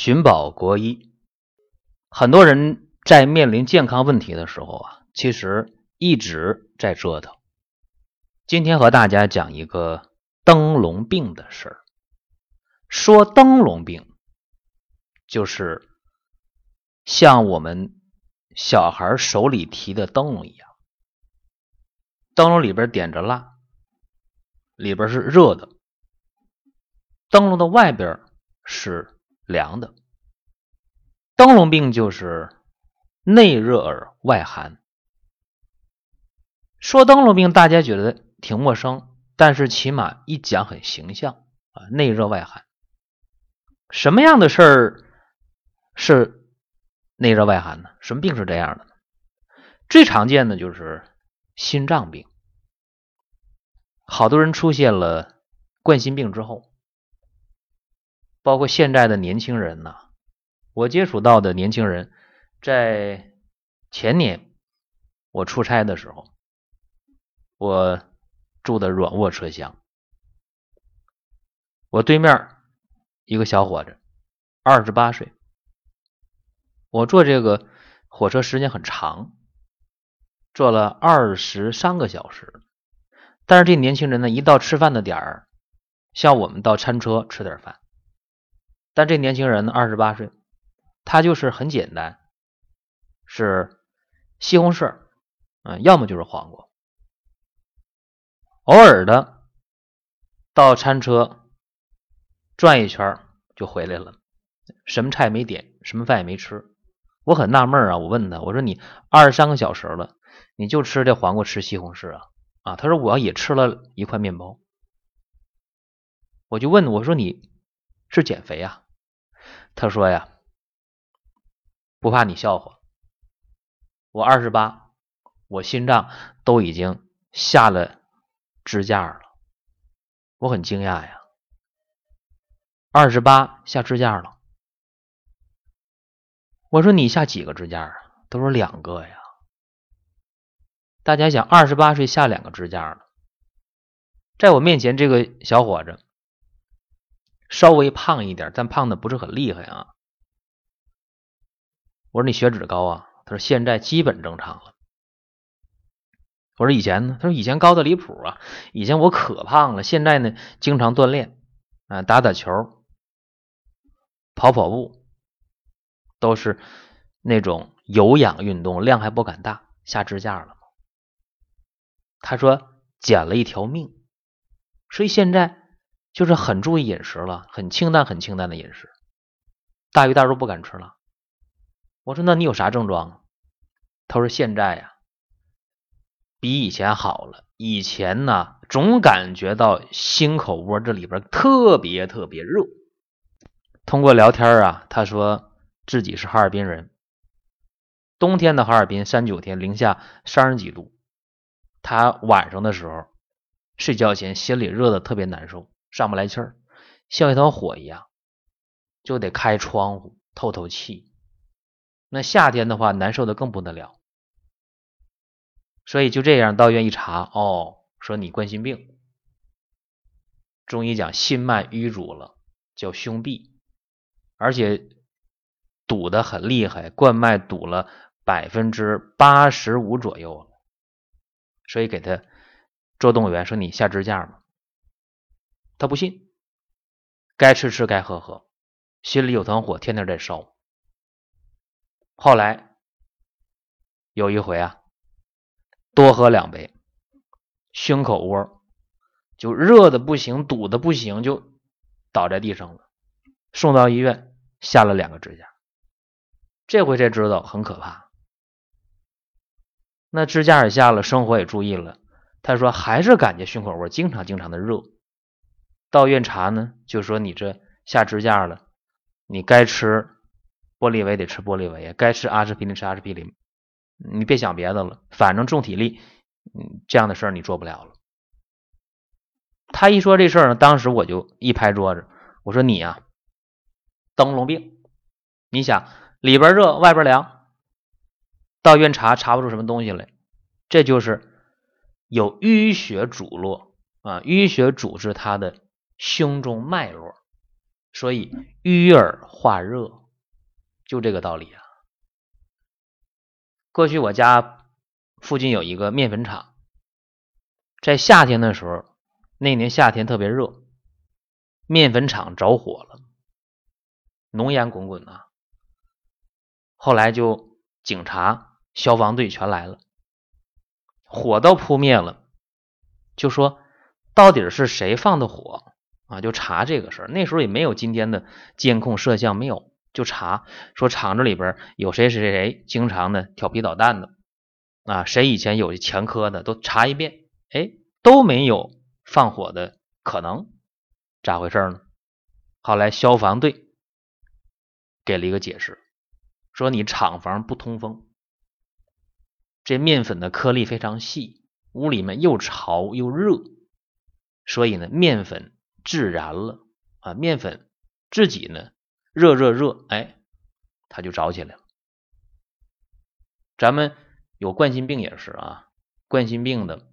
寻宝国医，很多人在面临健康问题的时候啊，其实一直在折腾。今天和大家讲一个灯笼病的事儿。说灯笼病，就是像我们小孩手里提的灯笼一样，灯笼里边点着蜡，里边是热的，灯笼的外边是。凉的灯笼病就是内热而外寒。说灯笼病，大家觉得挺陌生，但是起码一讲很形象啊，内热外寒。什么样的事儿是内热外寒呢？什么病是这样的呢？最常见的就是心脏病，好多人出现了冠心病之后。包括现在的年轻人呢，我接触到的年轻人，在前年我出差的时候，我住的软卧车厢，我对面一个小伙子，二十八岁，我坐这个火车时间很长，坐了二十三个小时，但是这年轻人呢，一到吃饭的点儿，像我们到餐车吃点饭。但这年轻人呢，二十八岁，他就是很简单，是西红柿，嗯，要么就是黄瓜，偶尔的到餐车转一圈就回来了，什么菜没点，什么饭也没吃。我很纳闷啊，我问他，我说你二十三个小时了，你就吃这黄瓜，吃西红柿啊？啊，他说我也吃了一块面包。我就问我说你是减肥啊？他说呀，不怕你笑话，我二十八，我心脏都已经下了支架了，我很惊讶呀，二十八下支架了，我说你下几个支架啊？他说两个呀。大家想，二十八岁下两个支架了，在我面前这个小伙子。稍微胖一点，但胖的不是很厉害啊。我说你血脂高啊？他说现在基本正常了。我说以前呢？他说以前高的离谱啊。以前我可胖了，现在呢经常锻炼啊，打打球、跑跑步，都是那种有氧运动，量还不敢大，下支架了他说捡了一条命，所以现在。就是很注意饮食了，很清淡、很清淡的饮食，大鱼大肉不敢吃了。我说：“那你有啥症状？”他说：“现在呀，比以前好了。以前呢，总感觉到心口窝这里边特别特别热。通过聊天啊，他说自己是哈尔滨人，冬天的哈尔滨三九天零下三十几度，他晚上的时候睡觉前心里热的特别难受。”上不来气儿，像一团火一样，就得开窗户透透气。那夏天的话，难受的更不得了。所以就这样到医院一查，哦，说你冠心病，中医讲心脉淤阻了，叫胸痹，而且堵的很厉害，冠脉堵了百分之八十五左右了。所以给他做动员，说你下支架吧。他不信，该吃吃，该喝喝，心里有团火，天天在烧。后来有一回啊，多喝两杯，胸口窝就热的不行，堵的不行，就倒在地上了。送到医院，下了两个支架。这回才知道很可怕。那支架也下了，生活也注意了。他说还是感觉胸口窝经常经常的热。到院查呢，就说你这下支架了，你该吃玻璃维得吃玻璃维，该吃阿司匹林吃阿司匹林，你别想别的了，反正重体力，嗯，这样的事儿你做不了了。他一说这事儿呢，当时我就一拍桌子，我说你呀，灯笼病，你想里边热外边凉，到院查查不出什么东西来，这就是有淤血阻络啊，淤血阻滞他的。胸中脉络，所以淤而化热，就这个道理啊。过去我家附近有一个面粉厂，在夏天的时候，那年夏天特别热，面粉厂着火了，浓烟滚滚啊。后来就警察、消防队全来了，火都扑灭了，就说到底是谁放的火？啊，就查这个事儿，那时候也没有今天的监控摄像，没有，就查说厂子里边有谁谁谁经常的调皮捣蛋的，啊，谁以前有前科的都查一遍，哎，都没有放火的可能，咋回事呢？后来消防队给了一个解释，说你厂房不通风，这面粉的颗粒非常细，屋里面又潮又热，所以呢，面粉。自燃了啊！面粉自己呢，热热热，哎，它就着起来了。咱们有冠心病也是啊，冠心病的，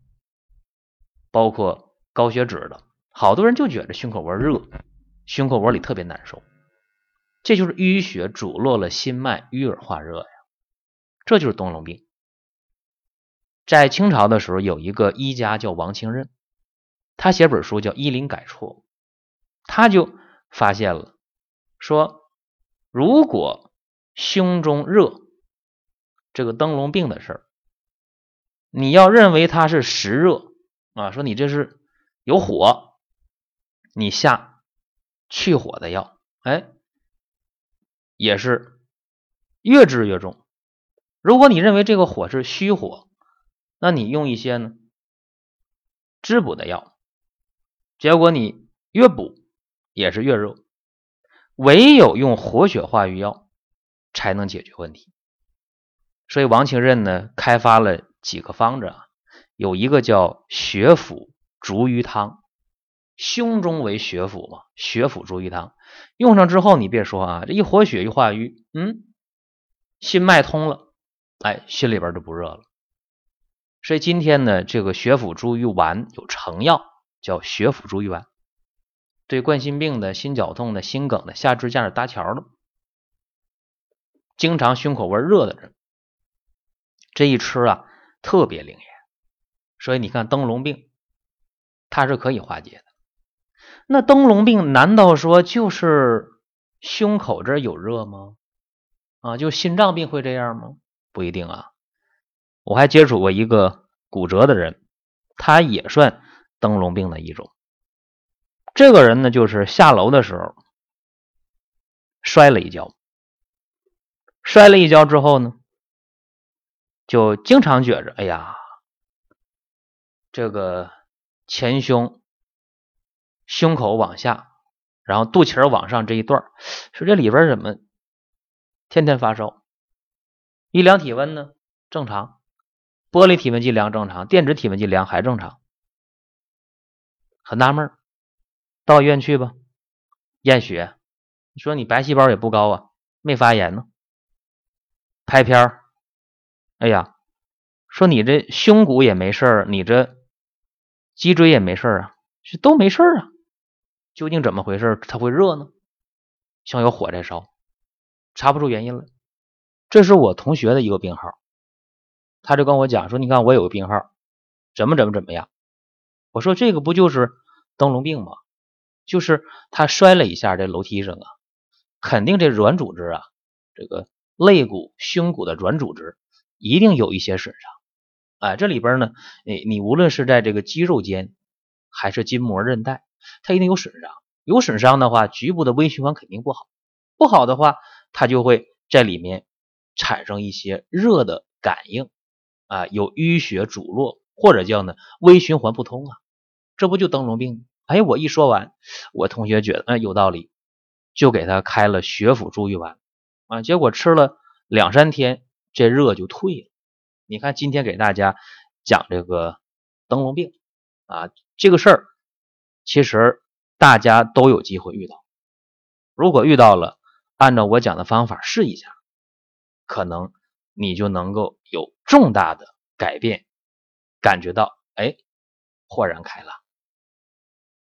包括高血脂的，好多人就觉得胸口窝热，胸口窝里特别难受，这就是淤血阻络了心脉，淤而化热呀。这就是灯笼病。在清朝的时候，有一个医家叫王清任，他写本书叫《医林改错》。他就发现了，说如果胸中热，这个灯笼病的事儿，你要认为它是实热啊，说你这是有火，你下去火的药，哎，也是越治越重。如果你认为这个火是虚火，那你用一些呢滋补的药，结果你越补。也是越热，唯有用活血化瘀药才能解决问题。所以王清任呢开发了几个方子啊，有一个叫血府逐瘀汤，胸中为血府嘛，血府逐瘀汤用上之后，你别说啊，这一活血一化瘀，嗯，心脉通了，哎，心里边就不热了。所以今天呢，这个血府逐瘀丸有成药，叫血府逐瘀丸。对冠心病的、心绞痛的、心梗的、下支架的搭桥的，经常胸口味热的人，这一吃啊特别灵验。所以你看灯笼病，它是可以化解的。那灯笼病难道说就是胸口这有热吗？啊，就心脏病会这样吗？不一定啊。我还接触过一个骨折的人，他也算灯笼病的一种。这个人呢，就是下楼的时候摔了一跤，摔了一跤之后呢，就经常觉着，哎呀，这个前胸、胸口往下，然后肚脐往上这一段，说这里边怎么天天发烧？一量体温呢，正常，玻璃体温计量正常，电子体温计量还正常，很纳闷到医院去吧，验血，你说你白细胞也不高啊，没发炎呢。拍片儿，哎呀，说你这胸骨也没事儿，你这脊椎也没事儿啊，这都没事儿啊，究竟怎么回事？它会热呢？像有火在烧，查不出原因来。这是我同学的一个病号，他就跟我讲说，你看我有个病号，怎么怎么怎么样。我说这个不就是灯笼病吗？就是他摔了一下，这楼梯上啊，肯定这软组织啊，这个肋骨、胸骨的软组织一定有一些损伤。哎，这里边呢，你你无论是在这个肌肉间，还是筋膜、韧带，它一定有损伤。有损伤的话，局部的微循环肯定不好。不好的话，它就会在里面产生一些热的感应啊，有淤血阻络，或者叫呢微循环不通啊，这不就灯笼病吗？哎，我一说完，我同学觉得哎有道理，就给他开了血府逐瘀丸啊。结果吃了两三天，这热就退了。你看今天给大家讲这个灯笼病啊，这个事儿其实大家都有机会遇到。如果遇到了，按照我讲的方法试一下，可能你就能够有重大的改变，感觉到哎豁然开朗。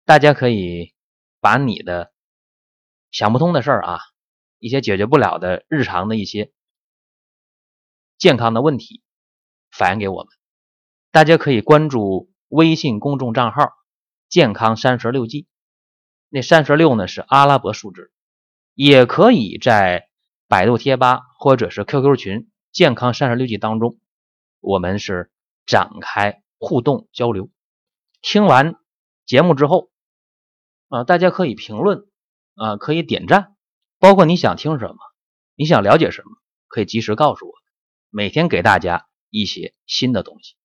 大家可以把你的想不通的事儿啊，一些解决不了的日常的一些健康的问题，反映给我们。大家可以关注微信公众账号“健康三十六计”，那三十六呢是阿拉伯数字，也可以在百度贴吧或者是 QQ 群“健康三十六计”当中，我们是展开互动交流。听完节目之后，啊，大家可以评论，啊，可以点赞，包括你想听什么，你想了解什么，可以及时告诉我，每天给大家一些新的东西。